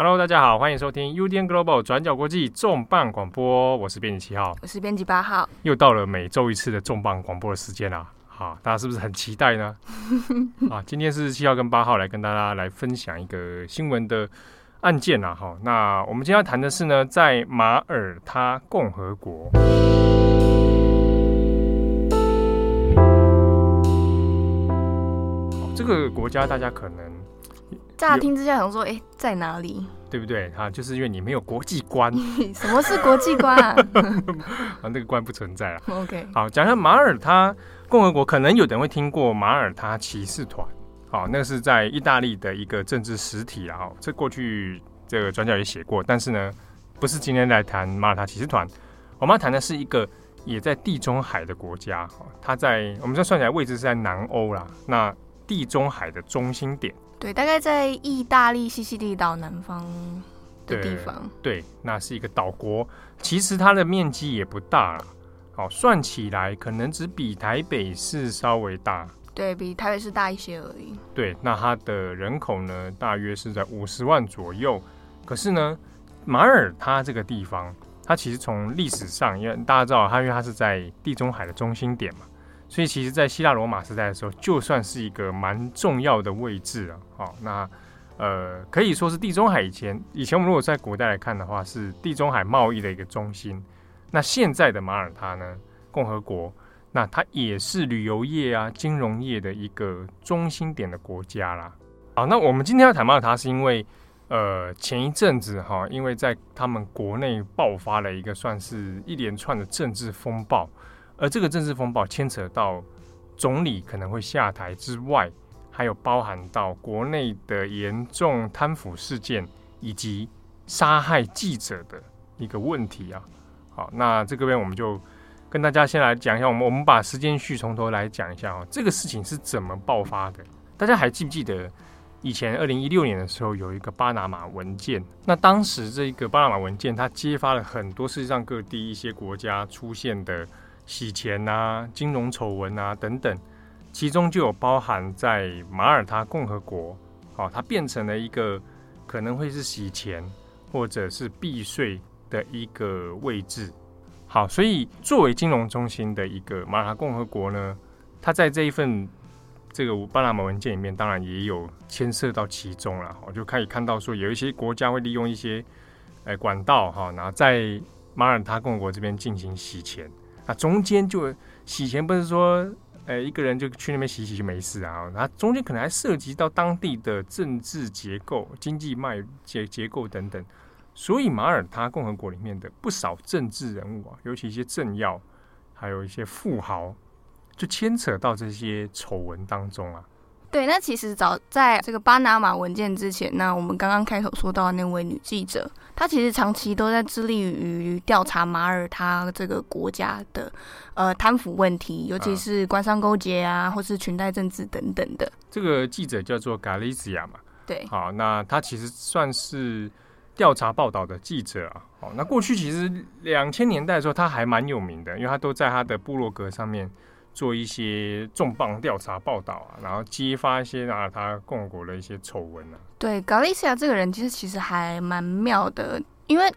Hello，大家好，欢迎收听 UDN Global 转角国际重磅广播，我是编辑七号，我是编辑八号，又到了每周一次的重磅广播的时间啦。好，大家是不是很期待呢？啊，今天是七号跟八号来跟大家来分享一个新闻的案件啊。好，那我们今天要谈的是呢，在马耳他共和国，好，这个国家大家可能。乍听之下想说，哎、欸，在哪里？对不对？哈，就是因为你没有国际观。什么是国际观啊？啊，那个观不存在了。OK，好，讲一下马耳他共和国，可能有人会听过马耳他骑士团。好，那个是在意大利的一个政治实体啊。这过去这个专家也写过，但是呢，不是今天来谈马耳他骑士团。我们要谈的是一个也在地中海的国家。它在我们这算起来位置是在南欧啦。那地中海的中心点。对，大概在意大利西西里岛南方的地方。对，对，那是一个岛国，其实它的面积也不大了。好，算起来可能只比台北市稍微大。对，比台北市大一些而已。对，那它的人口呢，大约是在五十万左右。可是呢，马耳他这个地方，它其实从历史上，因为大家知道它，因为它是在地中海的中心点嘛。所以，其实，在希腊罗马时代的时候，就算是一个蛮重要的位置了。好，那呃，可以说是地中海以前，以前我们如果在古代来看的话，是地中海贸易的一个中心。那现在的马耳他呢，共和国，那它也是旅游业啊、金融业的一个中心点的国家啦。好，那我们今天要谈马耳他，是因为呃，前一阵子哈，因为在他们国内爆发了一个算是一连串的政治风暴。而这个政治风暴牵扯到总理可能会下台之外，还有包含到国内的严重贪腐事件以及杀害记者的一个问题啊。好，那这个边我们就跟大家先来讲一下，我们我们把时间序从头来讲一下啊。这个事情是怎么爆发的？大家还记不记得以前二零一六年的时候有一个巴拿马文件？那当时这个巴拿马文件它揭发了很多世界上各地一些国家出现的。洗钱啊，金融丑闻啊等等，其中就有包含在马耳他共和国，哦，它变成了一个可能会是洗钱或者是避税的一个位置。好，所以作为金融中心的一个马耳他共和国呢，它在这一份这个巴拿马文件里面，当然也有牵涉到其中了。我就可以看到说，有一些国家会利用一些诶管道哈，然后在马耳他共和国这边进行洗钱。那中间就洗钱，不是说，呃、一个人就去那边洗洗就没事啊。那中间可能还涉及到当地的政治结构、经济脉结结构等等。所以马耳他共和国里面的不少政治人物啊，尤其一些政要，还有一些富豪，就牵扯到这些丑闻当中啊。对，那其实早在这个巴拿马文件之前，那我们刚刚开头说到那位女记者，她其实长期都在致力于调查马耳他这个国家的呃贪腐问题，尤其是官商勾结啊，或是裙带政治等等的。这个记者叫做 Galizia 嘛？对，好，那他其实算是调查报道的记者啊。好，那过去其实两千年代的时候，他还蛮有名的，因为他都在他的部落格上面。做一些重磅调查报道啊，然后揭发一些啊他共和国的一些丑闻啊。对，Galizia 这个人其实其实还蛮妙的，因为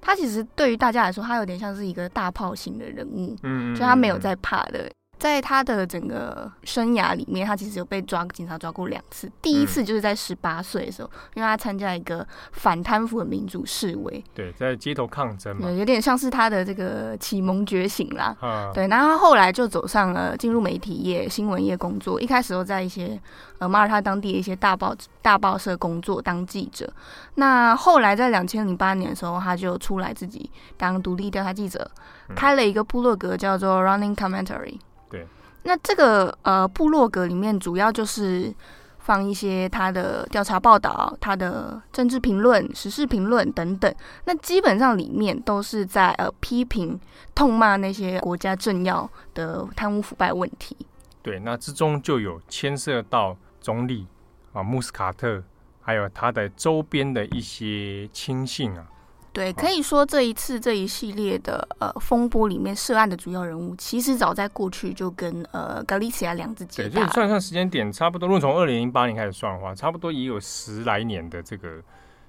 他其实对于大家来说，他有点像是一个大炮型的人物，嗯，就他没有在怕的。在他的整个生涯里面，他其实有被抓警察抓过两次。第一次就是在十八岁的时候，嗯，因为他参加一个反贪腐的民主示威，对，在街头抗争嘛，有点像是他的这个启蒙觉醒啦。啊，对，然后后来就走上了进入媒体业、新闻业工作。一开始都在一些呃马耳他当地的一些大报大报社工作当记者。那后来在两千零八年的时候，他就出来自己当独立调查记者，嗯，开了一个部落格叫做 Running Commentary。对，那这个呃部落格里面主要就是放一些他的调查报道、他的政治评论、时事评论等等。那基本上里面都是在呃批评、痛骂那些国家政要的贪污腐败问题。对，那之中就有牵涉到总理啊穆斯卡特，还有他的周边的一些亲信啊。对，可以说这一次这一系列的呃风波里面涉案的主要人物，其实早在过去就跟呃 Galicia 两只结。对，就算算时间点差不多，如果从二零零八年开始算的话，差不多也有十来年的这个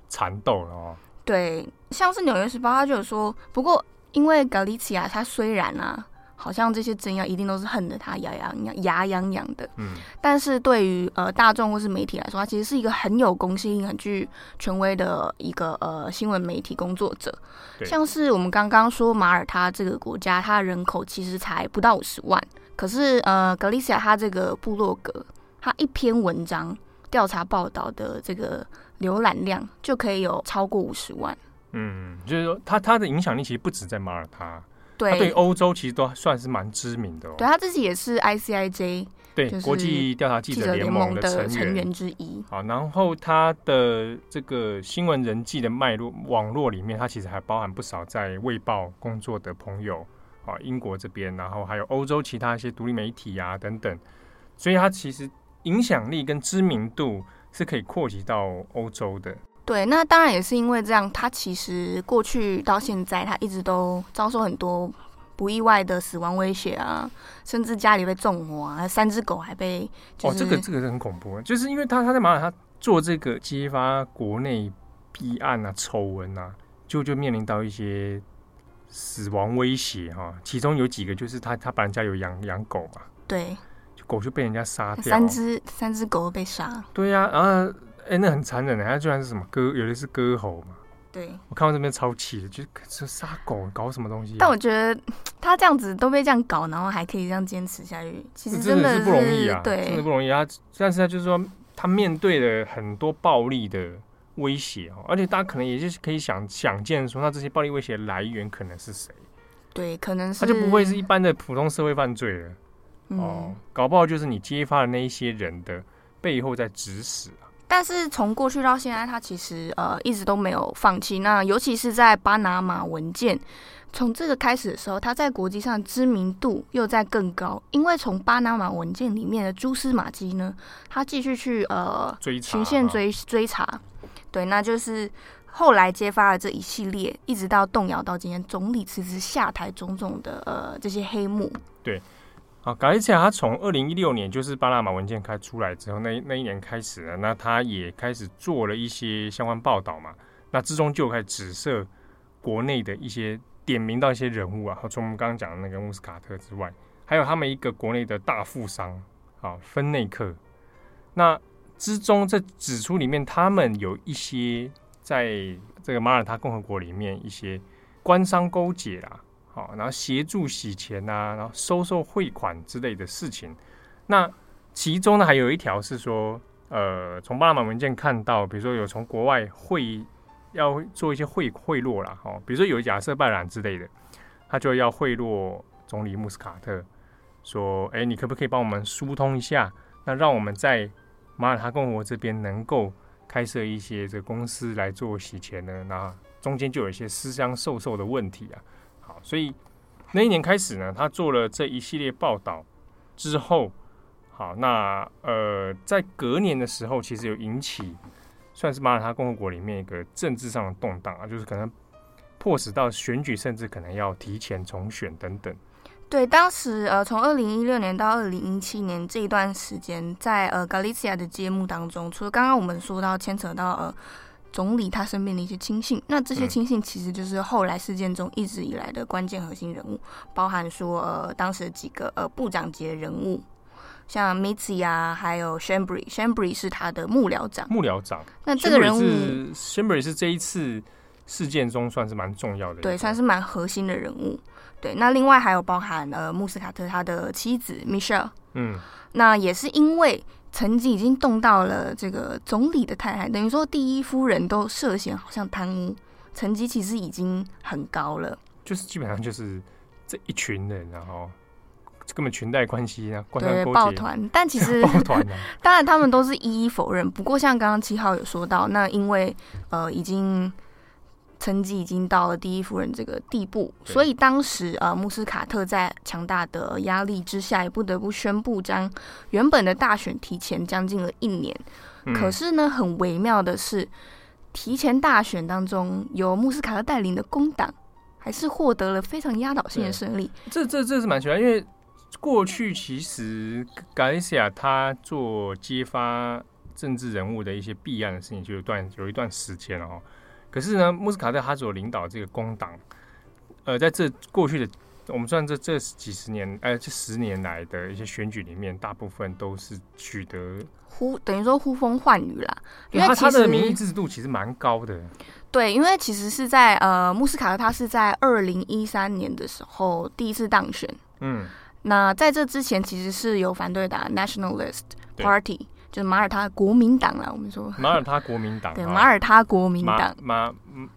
缠斗了哦。对，像是《纽约时报》他就有说，不过因为格里西亚他虽然啊。好像这些真要一定都是恨得他牙痒痒、牙痒痒的。嗯，但是对于呃大众或是媒体来说，他其实是一个很有公信力、很具权威的一个呃新闻媒体工作者。像是我们刚刚说马耳他这个国家，它人口其实才不到五十万，可是呃格里西亚他这个部落格，他一篇文章调查报道的这个浏览量就可以有超过五十万。嗯，就是说他他的影响力其实不止在马耳他。对，他对欧洲其实都算是蛮知名的哦。对，他自己也是 ICIJ，对，国际调查记者联盟的成员之一。好，然后他的这个新闻人际的脉络网络里面，他其实还包含不少在《卫报》工作的朋友啊，英国这边，然后还有欧洲其他一些独立媒体啊等等。所以，他其实影响力跟知名度是可以扩及到欧洲的。对，那当然也是因为这样，他其实过去到现在，他一直都遭受很多不意外的死亡威胁啊，甚至家里被纵火啊，三只狗还被、就是……哦，这个这个是很恐怖，就是因为他他在马耳他做这个揭发国内弊案啊、丑闻啊，就就面临到一些死亡威胁哈、啊。其中有几个就是他他把人家有养养狗嘛，对，就狗就被人家杀掉，三只三只狗都被杀，对呀、啊，然后。哎、欸，那很残忍的，他居然是什么割，有的是割喉嘛。对，我看到这边超气的，就是杀狗搞什么东西、啊。但我觉得他这样子都被这样搞，然后还可以这样坚持下去，其实真的是，不容易啊，对，真的不容易啊。但是他就是说，他面对了很多暴力的威胁哦，而且大家可能也就是可以想想见说，那这些暴力威胁的来源可能是谁？对，可能是他就不会是一般的普通社会犯罪了、嗯、哦，搞不好就是你揭发的那一些人的背后在指使。但是从过去到现在，他其实呃一直都没有放弃。那尤其是在巴拿马文件从这个开始的时候，他在国际上知名度又在更高。因为从巴拿马文件里面的蛛丝马迹呢，他继续去呃追循线追追查，对，那就是后来揭发了这一系列，一直到动摇到今天总理辞职下台种种的呃这些黑幕。对。啊，格里西亚他从二零一六年就是巴拿马文件开出来之后，那那一年开始呢，那他也开始做了一些相关报道嘛。那之中就开始指涉国内的一些点名到一些人物啊，从我们刚刚讲的那个穆斯卡特之外，还有他们一个国内的大富商啊，芬内克。那之中这指出里面，他们有一些在这个马耳他共和国里面一些官商勾结啦。好，然后协助洗钱啊，然后收受汇款之类的事情。那其中呢，还有一条是说，呃，从巴拿马文件看到，比如说有从国外汇要做一些贿贿赂啦，哦，比如说有亚瑟拜然之类的，他就要贿赂总理穆斯卡特，说，哎，你可不可以帮我们疏通一下？那让我们在马耳他共和国这边能够开设一些这个公司来做洗钱呢？那中间就有一些私相授受的问题啊。好，所以那一年开始呢，他做了这一系列报道之后，好，那呃，在隔年的时候，其实有引起算是马耳他共和国里面一个政治上的动荡啊，就是可能迫使到选举，甚至可能要提前重选等等。对，当时呃，从二零一六年到二零一七年这一段时间，在呃格里西亚的节目当中，除了刚刚我们说到牵扯到呃。总理他身边的一些亲信，那这些亲信其实就是后来事件中一直以来的关键核心人物，包含说呃当时的几个呃部长级的人物，像 Mitzi 啊，还有 Schembri，Schembri 是他的幕僚长。幕僚长。那这个人物 Schembri 是这一次事件中算是蛮重要的，对，算是蛮核心的人物。对，那另外还有包含呃穆斯卡特他的妻子 Michelle，嗯，那也是因为。层级已经动到了这个总理的太太，等于说第一夫人都涉嫌好像贪污，层级其实已经很高了。就是基本上就是这一群人，然后根本裙带关系啊，对，抱团。但其实 抱团啊，当然他们都是一一否认。不过像刚刚七号有说到，那因为呃已经。成绩已经到了第一夫人这个地步，所以当时呃，穆斯卡特在强大的压力之下，也不得不宣布将原本的大选提前将近了一年。嗯、可是呢，很微妙的是，提前大选当中，由穆斯卡特带领的工党还是获得了非常压倒性的胜利。这这这是蛮奇怪，因为过去其实格里西亚他做揭发政治人物的一些弊案的事情，就有段有一段时间哦。可是呢，穆斯卡特他所领导这个工党，呃，在这过去的我们算这这几十年，呃，这十年来的一些选举里面，大部分都是取得呼等于说呼风唤雨啦。因为他他的民意支持度其实蛮高的。对，因为其实是在呃，穆斯卡特他是在二零一三年的时候第一次当选。嗯。那在这之前，其实是有反对党 Nationalist Party，就是马耳他国民党啦。我们说马耳他国民党，对，马耳他国民党，马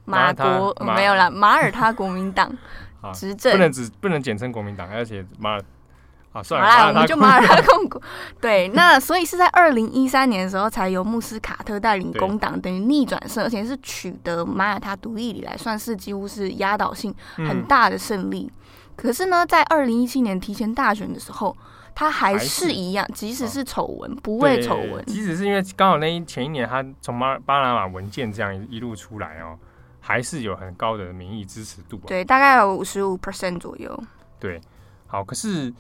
马国没有啦，马耳他国民党 执政，不能只不能简称国民党，而且马啊，算了，我们就马耳他共国。对，那所以是在二零一三年的时候，才由穆斯卡特带领工党等于逆转胜，而且是取得马耳他独立以来算是几乎是压倒性很大的胜利。可是呢，在二零一七年提前大选的时候，他还是一样，即使是丑闻，不畏丑闻，即使是因为刚好那一前一年他从巴巴拿马文件这样一路出来哦，还是有很高的民意支持度，对，大概有五十五 percent 左右。对，好，可是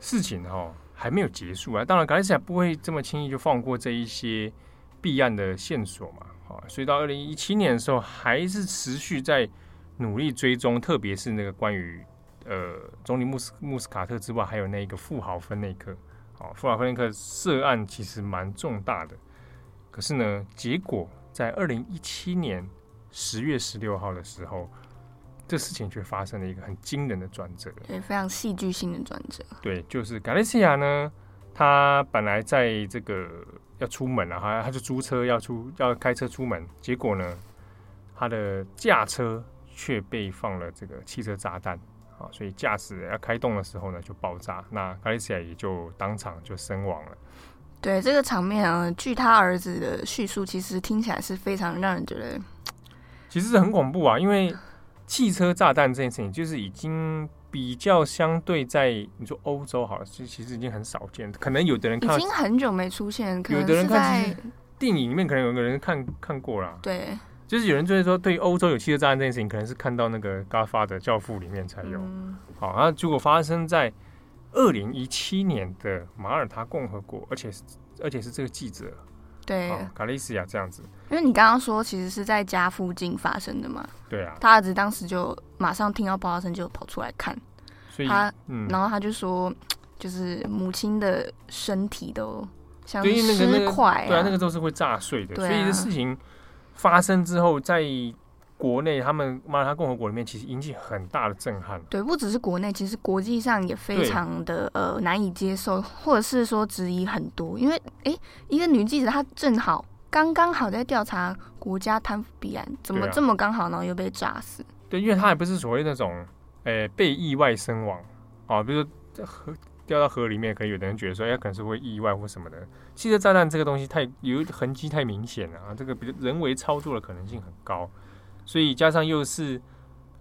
事情哦还没有结束啊，当然，卡利西亚不会这么轻易就放过这一些弊案的线索嘛，好，所以到二零一七年的时候，还是持续在努力追踪，特别是那个关于。呃，总理穆斯穆斯卡特之外，还有那个富豪芬内克，哦，富豪芬内克涉案其实蛮重大的。可是呢，结果在二零一七年十月十六号的时候，这事情却发生了一个很惊人的转折，对，非常戏剧性的转折。对，就是卡利西亚呢，他本来在这个要出门了，哈，他就租车要出要开车出门，结果呢，他的驾车却被放了这个汽车炸弹。啊，所以驾驶要开动的时候呢，就爆炸，那卡利西亚也就当场就身亡了。对这个场面啊，据他儿子的叙述，其实听起来是非常让人觉得，其实是很恐怖啊。因为汽车炸弹这件事情，就是已经比较相对在你说欧洲好了，其其实已经很少见。可能有的人看已经很久没出现，可能有的人看电影里面可能有个人看看过了，对。就是有人就是说，对于欧洲有汽车炸弹这件事情，可能是看到那个《Godfather》教父里面才有。嗯、好，那结果发生在二零一七年的马耳他共和国，而且是而且是这个记者，对，卡利西亚这样子。因为你刚刚说，其实是在家附近发生的嘛。对啊。他儿子当时就马上听到爆炸声，就跑出来看。所以他，嗯，然后他就说，就是母亲的身体都像是尸块、啊，对啊，那个都是会炸碎的。所以这事情。发生之后，在国内，他们马耳他共和国里面，其实引起很大的震撼。对，不只是国内，其实国际上也非常的呃难以接受，或者是说质疑很多。因为，哎，一个女记者，她正好刚刚好在调查国家贪腐弊案，怎么这么刚好呢？又被炸死？对，因为她也不是所谓那种，呃，被意外身亡啊，比如说河掉到河里面，可能有的人觉得说，哎，可能是会意外或什么的。汽车炸弹这个东西太有痕迹太明显了啊，这个比人为操作的可能性很高，所以加上又是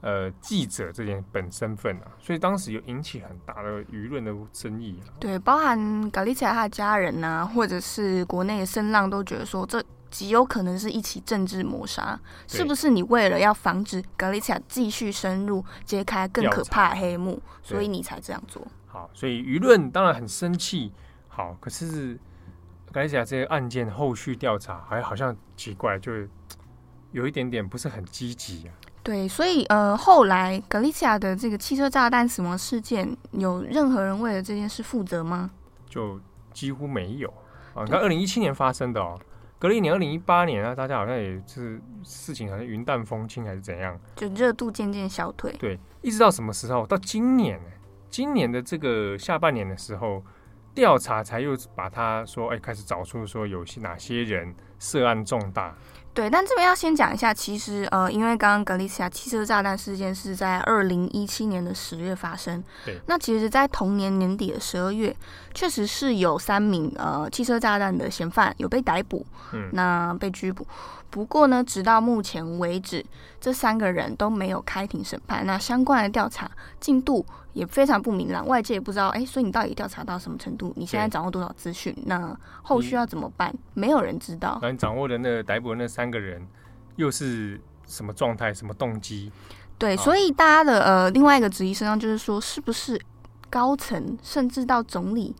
呃记者这件本身份啊，所以当时有引起很大的舆论的争议啊。对，包含卡利西亚他的家人呐、啊，或者是国内的声浪都觉得说，这极有可能是一起政治谋杀，是不是？你为了要防止格利西亚继续深入揭开更可怕的黑幕，所以你才这样做。好，所以舆论当然很生气。好，可是。格利西亚这个案件后续调查还好像奇怪，就有一点点不是很积极啊。对，所以呃，后来格利西亚的这个汽车炸弹死亡事件，有任何人为了这件事负责吗？就几乎没有啊。你看，二零一七年发生的哦，隔了一年，二零一八年啊，大家好像也是事情好像云淡风轻还是怎样，就热度渐渐消退。对，一直到什么时候？到今年，今年的这个下半年的时候。调查才又把他说，哎，开始找出说有些哪些人涉案重大。对，但这边要先讲一下，其实呃，因为刚刚格利西亚汽车炸弹事件是在二零一七年的十月发生。对。那其实，在同年年底的十二月，确实是有三名呃汽车炸弹的嫌犯有被逮捕，嗯，那被拘捕。不过呢，直到目前为止，这三个人都没有开庭审判。那相关的调查进度也非常不明朗，外界也不知道。哎，所以你到底调查到什么程度？你现在掌握多少资讯？那后续要怎么办？没有人知道。那你掌握的那个逮捕的那三个人又是什么状态？什么动机？对，所以大家的呃另外一个质疑声上就是说，是不是高层甚至到总理？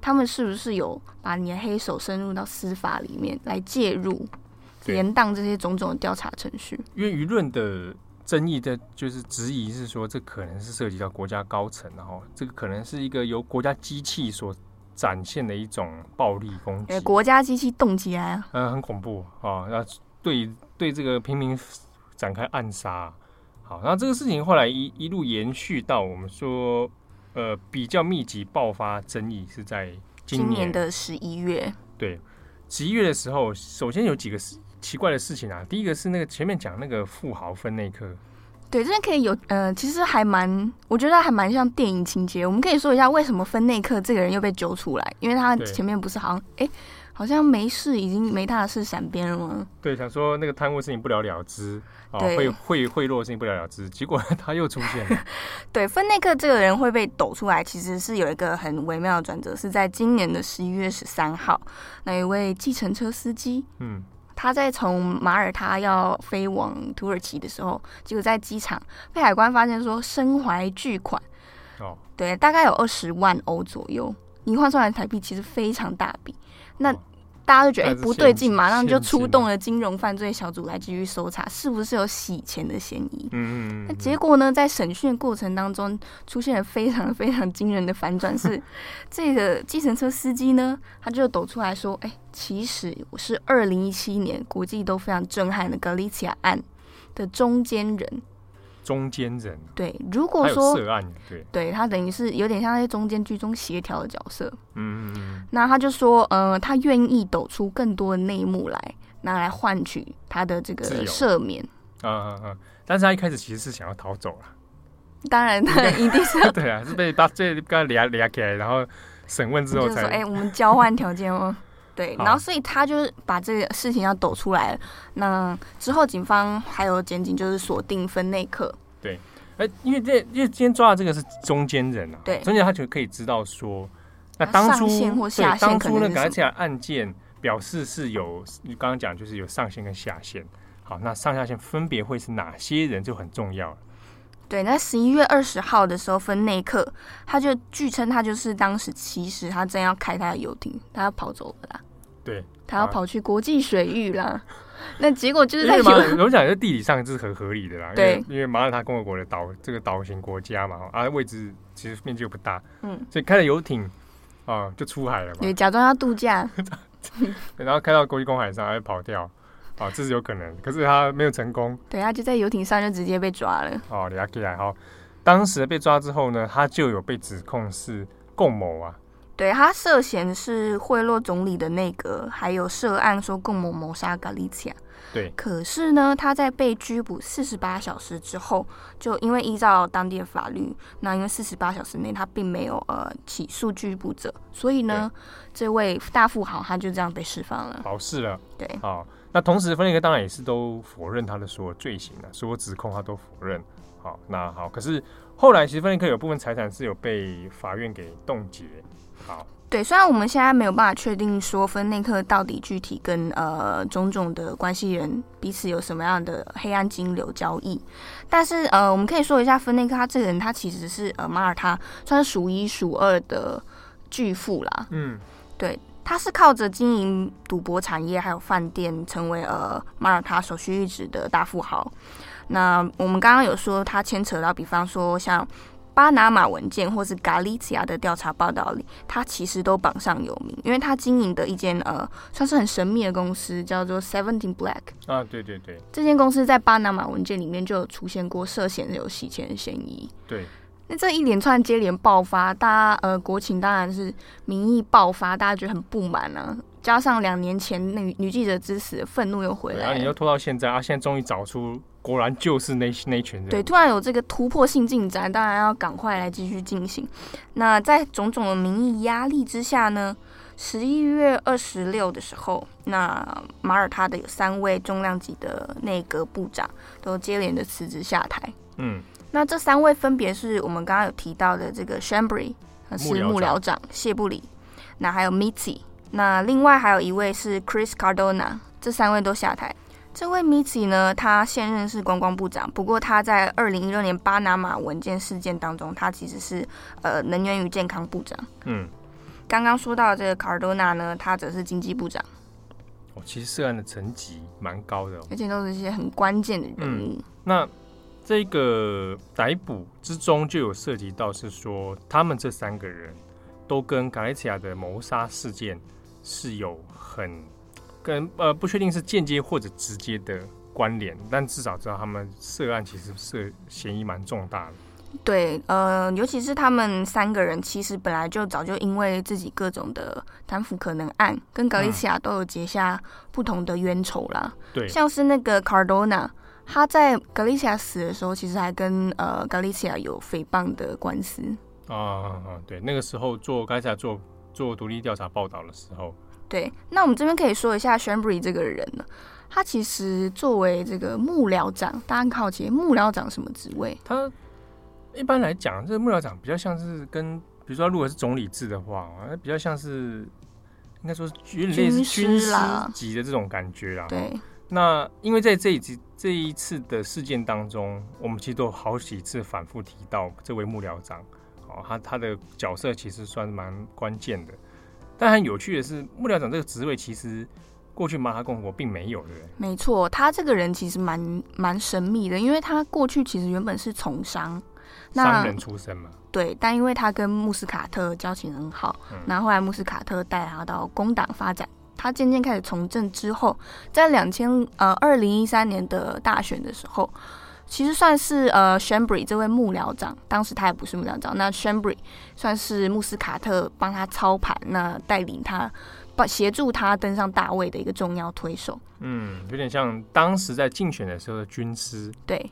他们是不是有把你的黑手深入到司法里面来介入，延宕这些种种的调查程序？因为舆论的争议的，就是质疑是说，这可能是涉及到国家高层，然后这个可能是一个由国家机器所展现的一种暴力攻击，国家机器动起来啊，嗯，很恐怖啊，那对对这个平民展开暗杀。好，那这个事情后来一一路延续到我们说，呃，比较密集爆发争议是在今年，今年的十一月。对，十一月的时候，首先有几个奇怪的事情啊。第一个是那个前面讲那个富豪分内克，对，这边可以有，呃，其实还蛮，我觉得还蛮像电影情节。我们可以说一下为什么分内克这个人又被揪出来，因为他前面不是好像，哎。好像没事，已经没他的事，闪边了吗？对，想说那个贪污事情不了了之，啊、哦，贿贿贿赂事情不了了之，结果他又出现了。对，分内克这个人会被抖出来，其实是有一个很微妙的转折，是在今年的十一月十三号，那一位计程车司机，嗯，他在从马耳他要飞往土耳其的时候，结果在机场被海关发现说身怀巨款，哦，对，大概有二十万欧左右，你换算来台币，其实非常大笔。那大家都觉得哎、欸、不对劲，马上就出动了金融犯罪小组来继续搜查，是不是有洗钱的嫌疑？嗯，那结果呢，在审讯过程当中出现了非常非常惊人的反转，是 这个计程车司机呢，他就抖出来说：“哎、欸，其实我是二零一七年国际都非常震撼的格里奇亚案的中间人。”中间人对，如果说涉案，对，对他等于是有点像在中间剧中协调的角色。嗯嗯嗯。那他就说，呃，他愿意抖出更多的内幕来，拿来换取他的这个赦免。啊啊啊！但是他一开始其实是想要逃走了。当然，他 一定是 对啊，是被把这刚俩俩起来，然后审问之后才说，哎、欸，我们交换条件哦。对，然后所以他就是把这个事情要抖出来了。那之后警方还有检警就是锁定分内客。对，哎，因为这因为今天抓的这个是中间人啊，对，中间他就可以知道说，那当初对当初那个而且案件表示是有你刚刚讲就是有上线跟下线，好，那上下线分别会是哪些人就很重要了。对，那十一月二十号的时候，分内客他就据称他就是当时其实他正要开他的游艇，他要跑走了啦。对，他要跑去国际水域啦。那结果就是在有，我讲在地理上这是很合理的啦。对，因为马耳他共和国的岛这个岛型国家嘛，啊，位置其实面积又不大，嗯，所以开了游艇啊就出海了嘛。对，假装要度假，然后开到国际公海上还跑掉，啊，这是有可能。可是他没有成功。对，他就在游艇上就直接被抓了。哦，李亚基来，好，当时被抓之后呢，他就有被指控是共谋啊。对，他涉嫌是贿赂总理的内阁，还有涉案说共谋谋杀嘎利奇亚。对，可是呢，他在被拘捕四十八小时之后，就因为依照当地的法律，那因为四十八小时内他并没有呃起诉拘捕者，所以呢，这位大富豪他就这样被释放了，保释了。对，好，那同时芬内克当然也是都否认他的所有罪行了，所有指控他都否认。好，那好，可是后来其实芬内克有部分财产是有被法院给冻结。好，对，虽然我们现在没有办法确定说芬内克到底具体跟呃种种的关系人彼此有什么样的黑暗金流交易，但是呃，我们可以说一下芬内克他这个人，他其实是呃马耳他算是数一数二的巨富啦。嗯，对，他是靠着经营赌博产业还有饭店，成为呃马耳他首屈一指的大富豪。那我们刚刚有说他牵扯到，比方说像。巴拿马文件或是 Galicia 的调查报道里，他其实都榜上有名，因为他经营的一间呃算是很神秘的公司，叫做 Seventeen Black 啊，对对对，这间公司在巴拿马文件里面就有出现过涉嫌有洗钱的嫌疑。对，那这一连串接连爆发，大家呃国情当然是民意爆发，大家觉得很不满啊，加上两年前女女记者之死，愤怒又回来，然后你又拖到现在啊，现在终于找出。果然就是那那群人。对，突然有这个突破性进展，当然要赶快来继续进行。那在种种的民意压力之下呢，十一月二十六的时候，那马耳他的有三位重量级的内阁部长都接连的辞职下台。嗯，那这三位分别是我们刚刚有提到的这个 Chambry，是幕僚长谢布里，那还有 Mitzi，那另外还有一位是 Chris Cardona，这三位都下台。这位 Mizzi 呢，他现任是观光部长，不过他在二零一六年巴拿马文件事件当中，他其实是呃能源与健康部长。嗯，刚刚说到的这个 Cardona 呢，他则是经济部长。哦，其实涉案的层级蛮高的，哦，而且都是一些很关键的人物。嗯、那这个逮捕之中就有涉及到，是说他们这三个人都跟 Galicia 的谋杀事件是有很跟呃不确定是间接或者直接的关联，但至少知道他们涉案其实涉嫌疑蛮重大的。对，呃，尤其是他们三个人，其实本来就早就因为自己各种的贪腐可能案，跟格利西亚都有结下不同的冤仇啦。对，像是那个 Cardona，他在格里西亚死的时候，其实还跟呃格里西亚有诽谤的官司。啊啊啊！对，那个时候做格里西亚做做独立调查报道的时候。对，那我们这边可以说一下 Schembri 这个人呢，他其实作为这个幕僚长，大家很好奇，幕僚长什么职位？他。一般来讲，这个幕僚长比较像是跟，比如说，如果是总理制的话，比较像是应该说是军师级的这种感觉啦。对。那因为在这一次这一次的事件当中，我们其实都好几次反复提到这位幕僚长，哦，他他的角色其实算蛮关键的。但很有趣的是，幕僚长这个职位其实过去马哈共和国并没有的。没错，他这个人其实蛮蛮神秘的，因为他过去其实原本是从商。商人出身嘛，对，但因为他跟穆斯卡特交情很好，嗯、然后后来穆斯卡特带他到工党发展，他渐渐开始从政之后，在两千呃二零一三年的大选的时候，其实算是呃 Schembri 这位幕僚长，当时他也不是幕僚长，那 Schembri 算是穆斯卡特帮他操盘，那带领他帮协助他登上大位的一个重要推手，嗯，有点像当时在竞选的时候的军师，对。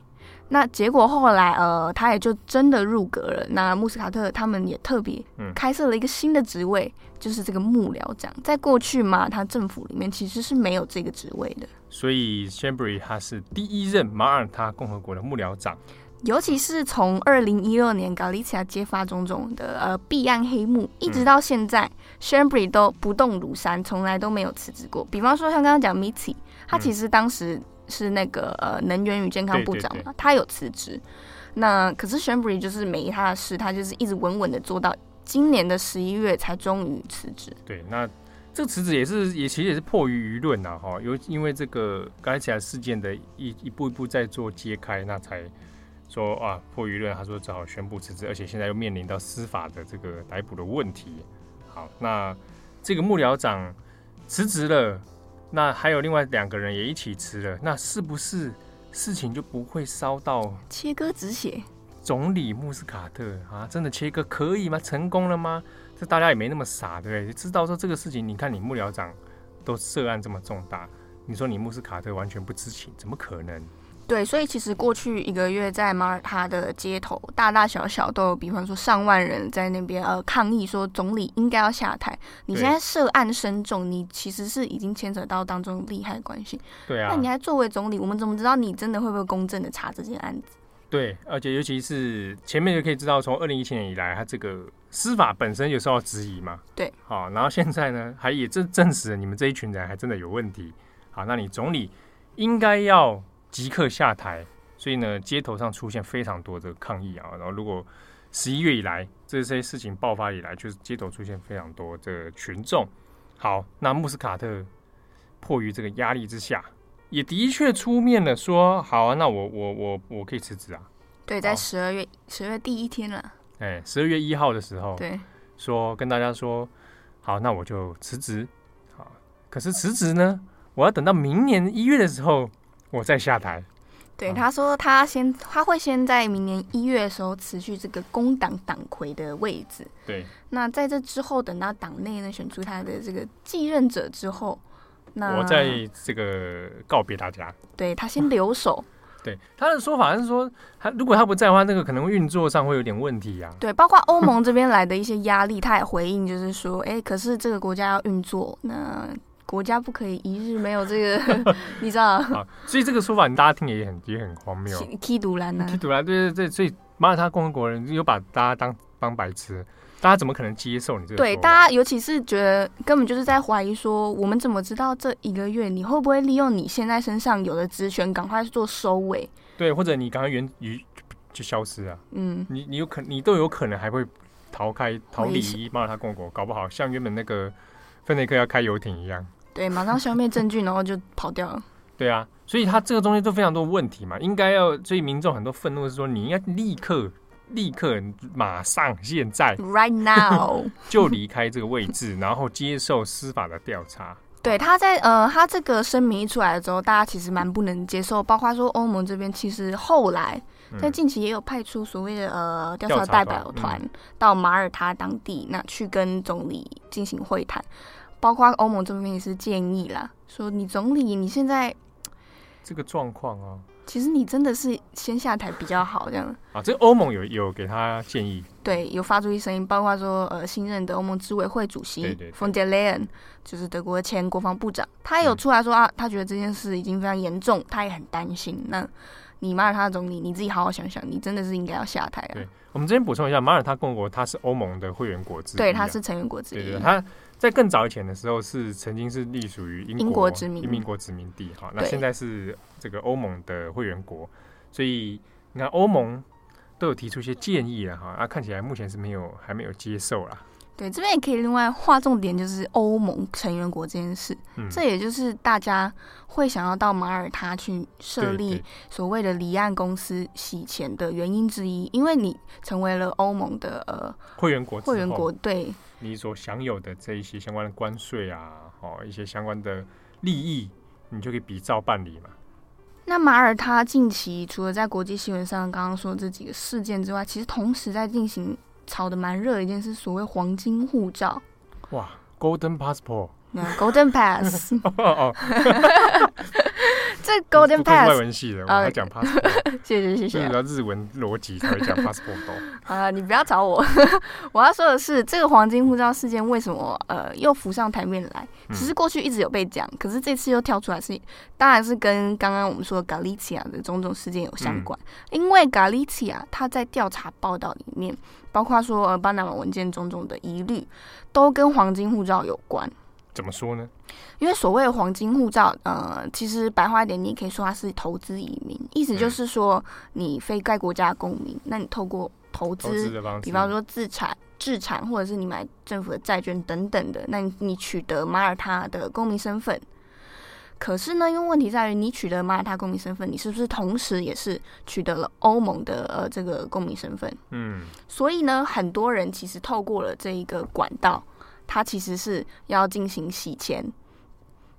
那结果后来，呃，他也就真的入阁了。那穆斯卡特他们也特别开设了一个新的职位，嗯、就是这个幕僚长。在过去嘛，他政府里面其实是没有这个职位的。所以 Chambry 他是第一任马耳他共和国的幕僚长。尤其是从二零一六年 Galicia 揭发种种的呃弊案黑幕，一直到现在、嗯、Schembri 都不动如山，从来都没有辞职过。比方说像刚刚讲 Mitzi，他其实当时。是那个呃能源与健康部长嘛，他有辞职。那可是 Schembri 就是没他的事，他就是一直稳稳的做到今年的十一月才终于辞职。对，那这个辞职也是也其实也是迫于舆论呐哈，因为因为这个刚起来事件的一一步一步在做揭开，那才说啊迫于舆论，他说只好宣布辞职，而且现在又面临到司法的这个逮捕的问题。好，那这个幕僚长辞职了。那还有另外两个人也一起辞了，那是不是事情就不会烧到切割止血？总理穆斯卡特啊，真的切割可以吗？成功了吗？这大家也没那么傻，对不对？知道说这个事情，你看你幕僚长都涉案这么重大，你说你穆斯卡特完全不知情，怎么可能？对，所以其实过去一个月，在马耳他的街头，大大小小都有，比方说上万人在那边呃抗议，说总理应该要下台。你现在涉案深重，你其实是已经牵扯到当中利害关系。对啊。那你还作为总理，我们怎么知道你真的会不会公正的查这件案子？对，而且尤其是前面就可以知道，从二零一七年以来，他这个司法本身有受到质疑嘛。对。好，然后现在呢，还也证证实了你们这一群人还真的有问题。好，那你总理应该要。即刻下台，所以呢，街头上出现非常多的抗议啊。然后，如果十一月以来这些事情爆发以来，就是街头出现非常多的群众。好，那穆斯卡特迫于这个压力之下，也的确出面了，说：“好啊，那我我我我可以辞职啊。”对，在十二月十二月第一天了。哎，十二月一号的时候，对，说跟大家说：“好，那我就辞职。”好，可是辞职呢，我要等到明年一月的时候。我再下台，对，他说他先他会先在明年一月的时候辞去这个工党党魁的位置，对。那在这之后，等到党内呢选出他的这个继任者之后，那我在这个告别大家。对，他先留守。对，他的说法是说，他如果他不在的话，那个可能运作上会有点问题啊。对，包括欧盟这边来的一些压力，他也回应，就是说，哎，可是这个国家要运作，那。国家不可以一日没有这个，你知道？啊，所以这个说法，你大家听也很也很荒谬。踢独兰呢？踢独兰，对对对，所以马耳他共和国人又把大家当当白痴，大家怎么可能接受你这个？对，大家尤其是觉得根本就是在怀疑说，我们怎么知道这一个月你会不会利用你现在身上有的职权，赶快做收尾？对，或者你赶快原于就消失啊？嗯，你你有可你都有可能还会。逃开逃离马耳他共和国，搞不好像原本那个芬内克要开游艇一样。对，马上消灭证据，然后就跑掉了。对啊，所以他这个中间都非常多问题嘛，应该要，所以民众很多愤怒的是说，你应该立刻、立刻、马上、现在，right now 就离开这个位置，然后接受司法的调查。对，他在呃，他这个声明一出来之后，大家其实蛮不能接受，包括说欧盟这边其实后来在近期也有派出所谓的呃调查代表团到马耳他当地，那去跟总理进行会谈。包括欧盟这边也是建议啦，说你总理你现在这个状况啊，其实你真的是先下台比较好，这样啊。这欧盟有有给他建议，对，有发出一声音，包括说呃新任的欧盟执委会主席冯德莱恩，就是德国前国防部长，他有出来说啊，他觉得这件事已经非常严重，他也很担心。那你马耳他总理，你自己好好想想，你真的是应该要下台啊。对，我们这边补充一下，马耳他共和国它是欧盟的会员国之一，对，它是成员国之一，对对，它。在更早以前的时候，是曾经是隶属于英国殖民英国殖民地哈，那现在是这个欧盟的会员国，所以你看欧盟都有提出一些建议了哈，那看起来目前是没有还没有接受啦。对，这边也可以另外划重点，就是欧盟成员国这件事，嗯，这也就是大家会想要到马耳他去设立所谓的离岸公司洗钱的原因之一，因为你成为了欧盟的呃会员国，会员国对。你所享有的这一些相关的关税啊，哦，一些相关的利益，你就可以比照办理嘛。那马耳他近期除了在国际新闻上刚刚说这几个事件之外，其实同时在进行炒的蛮热的一件事，所谓黄金护照。哇，Golden Passport。Golden Pass。这 Golden Pass 外文系的，我还讲 passport，谢谢谢谢。你知道日文逻辑才会讲 passport。啊，你不要找我，我要说的是，这个黄金护照事件为什么呃又浮上台面来？其实过去一直有被讲，可是这次又跳出来是，是当然是跟刚刚我们说的 Galicia 的种种事件有相关。嗯、因为 Galicia 他在调查报道里面，包括说呃巴拿马文件种种的疑虑，都跟黄金护照有关。怎么说呢？因为所谓的黄金护照，呃，其实白话一点，你也可以说它是投资移民，意思就是说你非该国家公民，那你透过投资，比方说自产、自产，或者是你买政府的债券等等的，那你取得马耳他的公民身份。可是呢，因为问题在于，你取得马耳他公民身份，你是不是同时也是取得了欧盟的呃这个公民身份？嗯，所以呢，很多人其实透过了这一个管道。它其实是要进行洗钱，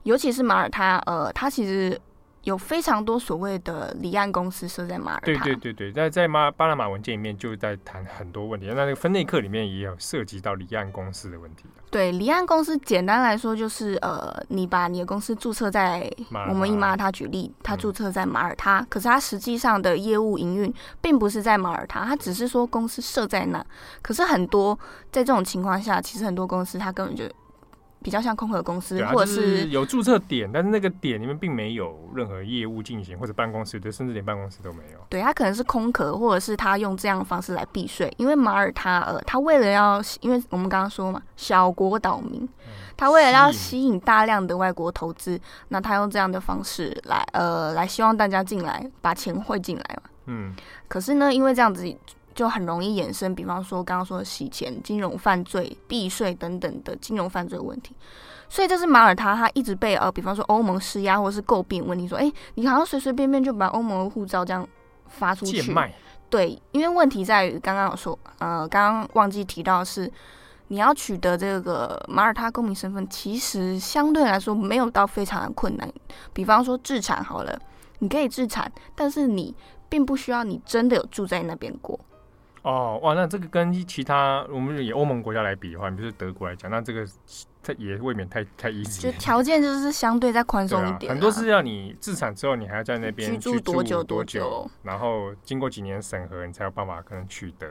尤其是马耳他，呃，它其实有非常多所谓的离岸公司设在马耳他。对对对对，在在马巴拿马文件里面就在谈很多问题，那那个分内课里面也有涉及到离岸公司的问题。对，离岸公司简单来说就是，呃，你把你的公司注册在，我们以马耳他举例，它注册在马耳他，嗯、可是它实际上的业务营运并不是在马耳他，它只是说公司设在那。可是很多在这种情况下，其实很多公司它根本就。比较像空壳公司，或者是，是有注册点，但是那个点里面并没有任何业务进行，或者办公室，对，甚至连办公室都没有。对，他可能是空壳，或者是他用这样的方式来避税。因为马耳他，呃，他为了要，因为我们刚刚说嘛，小国岛民，他为了要吸引大量的外国投资，那他用这样的方式来，呃，来希望大家进来，把钱汇进来嘛。嗯。可是呢，因为这样子。就很容易衍生，比方说刚刚说的洗钱、金融犯罪、避税等等的金融犯罪问题，所以这是马耳他他一直被呃，比方说欧盟施压或是诟病问题，说，哎，你好像随随便便就把欧盟的护照这样发出去，对，因为问题在于刚刚有说，呃，刚刚忘记提到的是，你要取得这个马耳他公民身份，其实相对来说没有到非常的困难，比方说置产好了，你可以置产，但是你并不需要你真的有住在那边过。哦，哇，那这个跟其他我们以欧盟国家来比的话，你比如说德国来讲，那这个它也未免太太 easy。就条件就是相对再宽松一点，啊，很多是要你自产之后，你还要在那边居住多久多久，然后经过几年审核，你才有办法可能取得。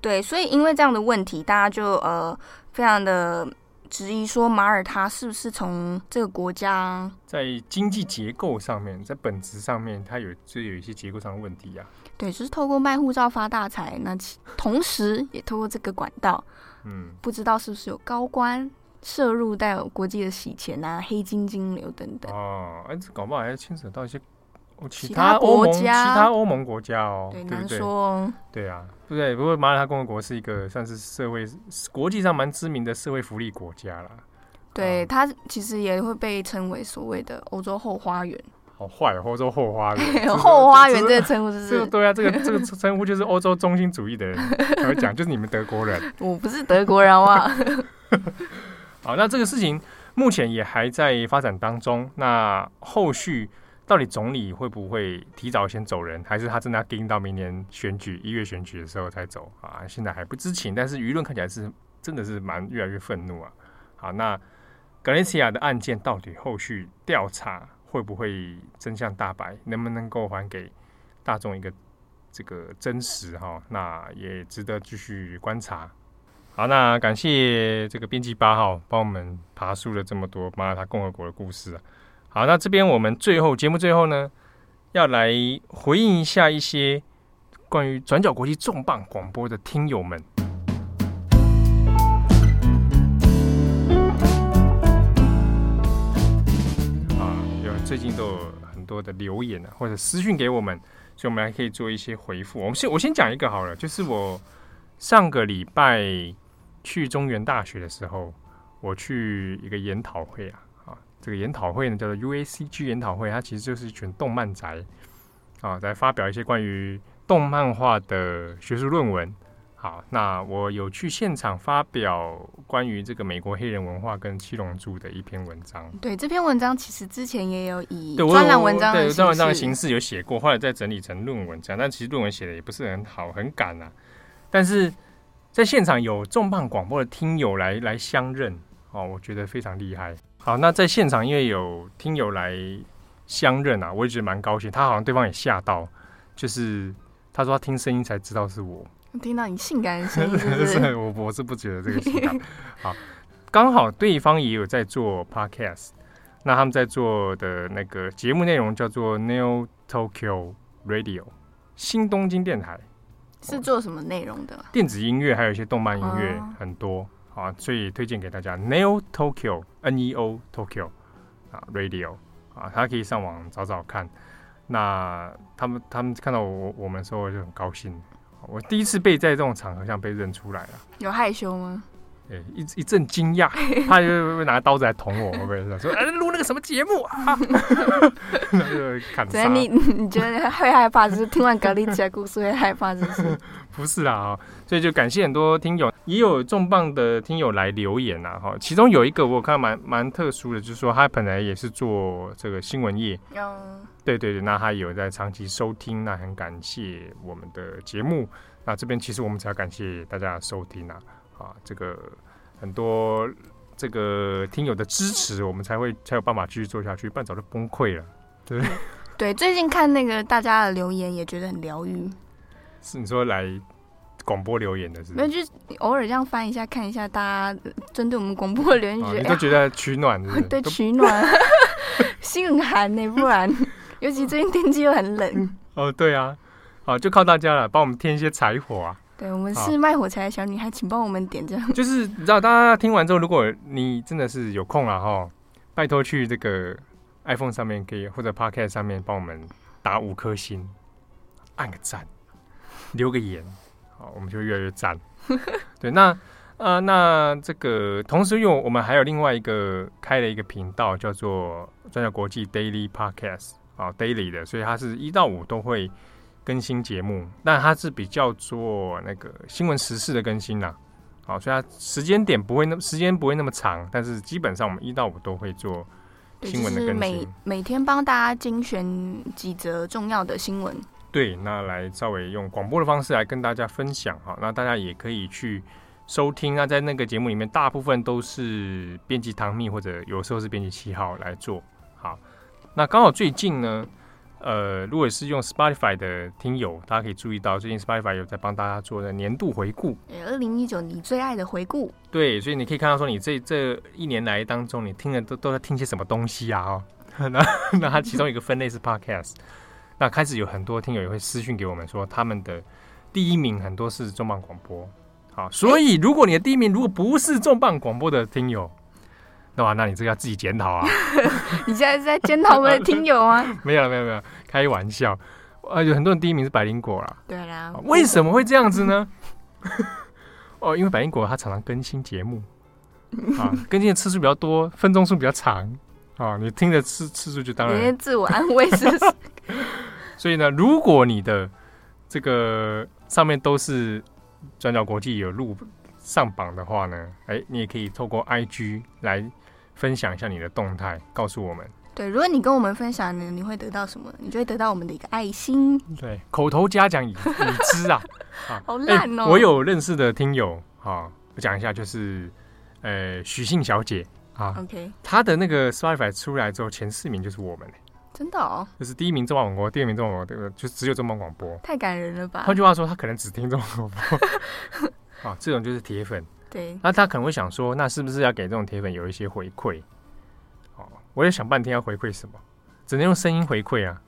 对，所以因为这样的问题，大家就呃非常的质疑说，马耳他是不是从这个国家在经济结构上面，在本质上面，它有就有一些结构上的问题呀，啊。对，就是透过卖护照发大财，那同时也透过这个管道，嗯，不知道是不是有高官涉入带有国际的洗钱啊、黑金金流等等。哦，哎，这搞不好还牵扯到一些其他欧盟其他欧盟国家哦，对，对不对？说对啊，不对，不过马耳他共和国是一个算是社会国际上蛮知名的社会福利国家啦。对，它其实也会被称为所谓的欧洲后花园。好坏，欧洲后花园。后花园这个称呼是，这个对啊，这个这个称呼就是欧洲中心主义的人才会讲，就是你们德国人。我不是德国人哇。好，那这个事情目前也还在发展当中。那后续到底总理会不会提早先走人，还是他真的要盯到明年选举一月选举的时候才走啊？现在还不知情。但是舆论看起来是真的是蛮越来越愤怒啊。好，那格雷西亚的案件到底后续调查？会不会真相大白？能不能够还给大众一个这个真实？哈，那也值得继续观察。好，那感谢这个编辑八号帮我们爬梳了这么多马耳他共和国的故事啊。好，那这边我们最后节目最后呢，要来回应一下一些关于转角国际重磅广播的听友们。最近都有很多的留言啊，或者私讯给我们，所以我们还可以做一些回复。我们先我先讲一个好了，就是我上个礼拜去中原大学的时候，我去一个研讨会，啊，这个研讨会呢叫做 UACG 研讨会，它其实就是一群动漫宅啊，在发表一些关于动漫画的学术论文。好，那我有去现场发表关于这个美国黑人文化跟七龙珠的一篇文章。对，这篇文章其实之前也有以专栏文章的对专栏文章的形式有写过，后来再整理成论文这样。但其实论文写的也不是很好，很赶啊。但是在现场有重磅广播的听友来来相认哦，我觉得非常厉害。好，那在现场因为有听友来相认啊，我也觉得蛮高兴。他好像对方也吓到，就是他说他听声音才知道是我。听到你性感的声音是不是？我我是不觉得这个性感。好，刚好对方也有在做 podcast，那他们在做的那个节目内容叫做 New Tokyo Radio 新东京电台，是做什么内容的？电子音乐还有一些动漫音乐很多啊，所以推荐给大家 Neo Tokyo N E O Tokyo 啊 Radio 啊，大家可以上网找找看。那他们他们看到我我们的时候就很高兴。我第一次被在这种场合下被认出来了，有害羞吗？哎、欸，一一阵惊讶，他就会拿刀子来捅我，会不会说哎录那个什么节目啊？那就砍杀。你你觉得会害怕，就是听完格里奇的故事会害怕，是不是？不是啦啊，所以就感谢很多听友，也有重磅的听友来留言呐哈。其中有一个我看蛮蛮特殊的，就是说他本来也是做这个新闻业。嗯对对对，那他有在长期收听，那很感谢我们的节目。那这边其实我们才要感谢大家的收听啊，啊，这个很多这个听友的支持，我们才会才有办法继续做下去，不然早就崩溃了。对对，最近看那个大家的留言也觉得很疗愈。是你说来广播留言的是，是？没有，就是偶尔这样翻一下看一下，大家针对我们广播留言，觉得、哦、你都觉得取暖是是？对，取暖，心很寒呢，不然。尤其最近天气又很冷、嗯、哦，对啊，好，就靠大家了，帮我们添一些柴火啊。对，我们是卖火柴的小女孩，请帮我们点这样。就是你知道，大家听完之后，如果你真的是有空了哈，拜托去这个 iPhone 上面可以，或者 Podcast 上面帮我们打五颗星，按个赞，留个言，好，我们就越来越赞。对，那呃，那这个同时又我们还有另外一个开了一个频道，叫做专家国际 Daily Podcast。啊，daily 的，所以它是一到五都会更新节目，但它是比较做那个新闻时事的更新啦。好，所以它时间点不会那么时间不会那么长，但是基本上我们一到五都会做新闻的更新。每每天帮大家精选几则重要的新闻。对，那来稍微用广播的方式来跟大家分享哈，那大家也可以去收听。那在那个节目里面，大部分都是编辑唐蜜或者有时候是编辑七号来做好。那刚好最近呢，呃，如果是用 Spotify 的听友，大家可以注意到，最近 Spotify 有在帮大家做的年度回顾。二零一九你最爱的回顾。对，所以你可以看到说，你这这一年来当中，你听的都都在听些什么东西啊？哦，那那它其中一个分类是 Podcast。那开始有很多听友也会私讯给我们说，他们的第一名很多是重磅广播。好，所以如果你的第一名如果不是重磅广播的听友，那哇，那你这个要自己检讨啊！你现在是在检讨我们的听友 吗？没有没有没有，开玩笑。呃，有很多人第一名是百灵果啦。对啦。为什么会这样子呢？哦，因为百灵果它常常更新节目啊，更新的次数比较多，分钟数比较长啊，你听的次次数就当然。自我安慰是。所以呢，如果你的这个上面都是转角国际有录上榜的话呢，哎，你也可以透过 IG 来。分享一下你的动态，告诉我们。对，如果你跟我们分享呢，你会得到什么？你就会得到我们的一个爱心。对，口头嘉奖已已知啊。啊好烂哦、欸！我有认识的听友啊，我讲一下，就是呃许姓小姐啊。OK。她的那个 Spotify 出来之后，前四名就是我们。真的哦。就是第一名中华广播，第二名中广播，这个就只有中广广播。太感人了吧？换句话说，他可能只听中广播。啊，这种就是铁粉。对，那他可能会想说，那是不是要给这种铁粉有一些回馈？哦，我也想半天要回馈什么，只能用声音回馈啊，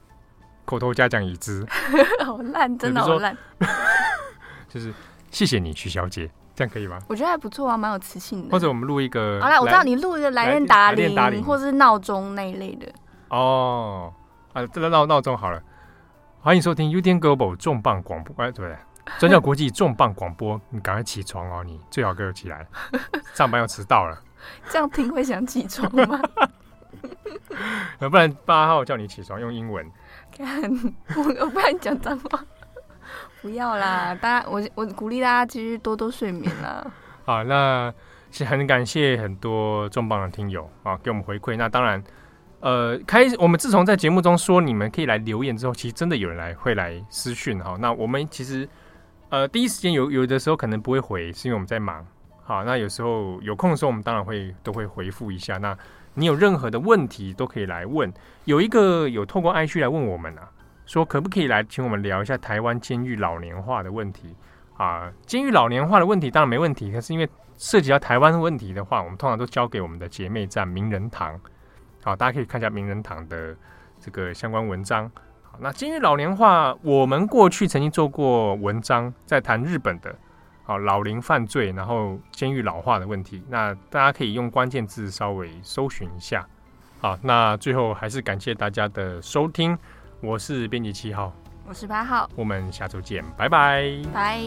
口头嘉奖已知。好烂，真的好烂。就是谢谢你，徐小姐，这样可以吗？我觉得还不错啊，蛮有磁性的。或者我们录一个，好啦，我知道你录一个来电打铃，或是闹钟那一类的。哦，啊，这个闹闹钟好了，欢迎收听 UDN Global 重磅广播，哎，对不对？转角国际重磅广播，你赶快起床哦！你最好给我起来，上班要迟到了。这样听会想起床吗？不然八号叫你起床用英文。看我，我不然讲脏话。不要啦，大家，我我鼓励大家继续多多睡眠啦。好，那是很感谢很多重磅的听友啊，给我们回馈。那当然。呃，开我们自从在节目中说你们可以来留言之后，其实真的有人来会来私讯哈。那我们其实呃第一时间有有的时候可能不会回，是因为我们在忙。好，那有时候有空的时候，我们当然会都会回复一下。那你有任何的问题都可以来问。有一个有透过 IG 来问我们啊，说可不可以来请我们聊一下台湾监狱老年化的问题啊？监狱老年化的问题当然没问题，可是因为涉及到台湾的问题的话，我们通常都交给我们的姐妹站名人堂。好，大家可以看一下名人堂的这个相关文章。好，那监狱老年化，我们过去曾经做过文章，在谈日本的，好老龄犯罪，然后监狱老化的问题。那大家可以用关键字稍微搜寻一下。好，那最后还是感谢大家的收听，我是编辑七号，我是八号，我们下周见，拜拜，拜。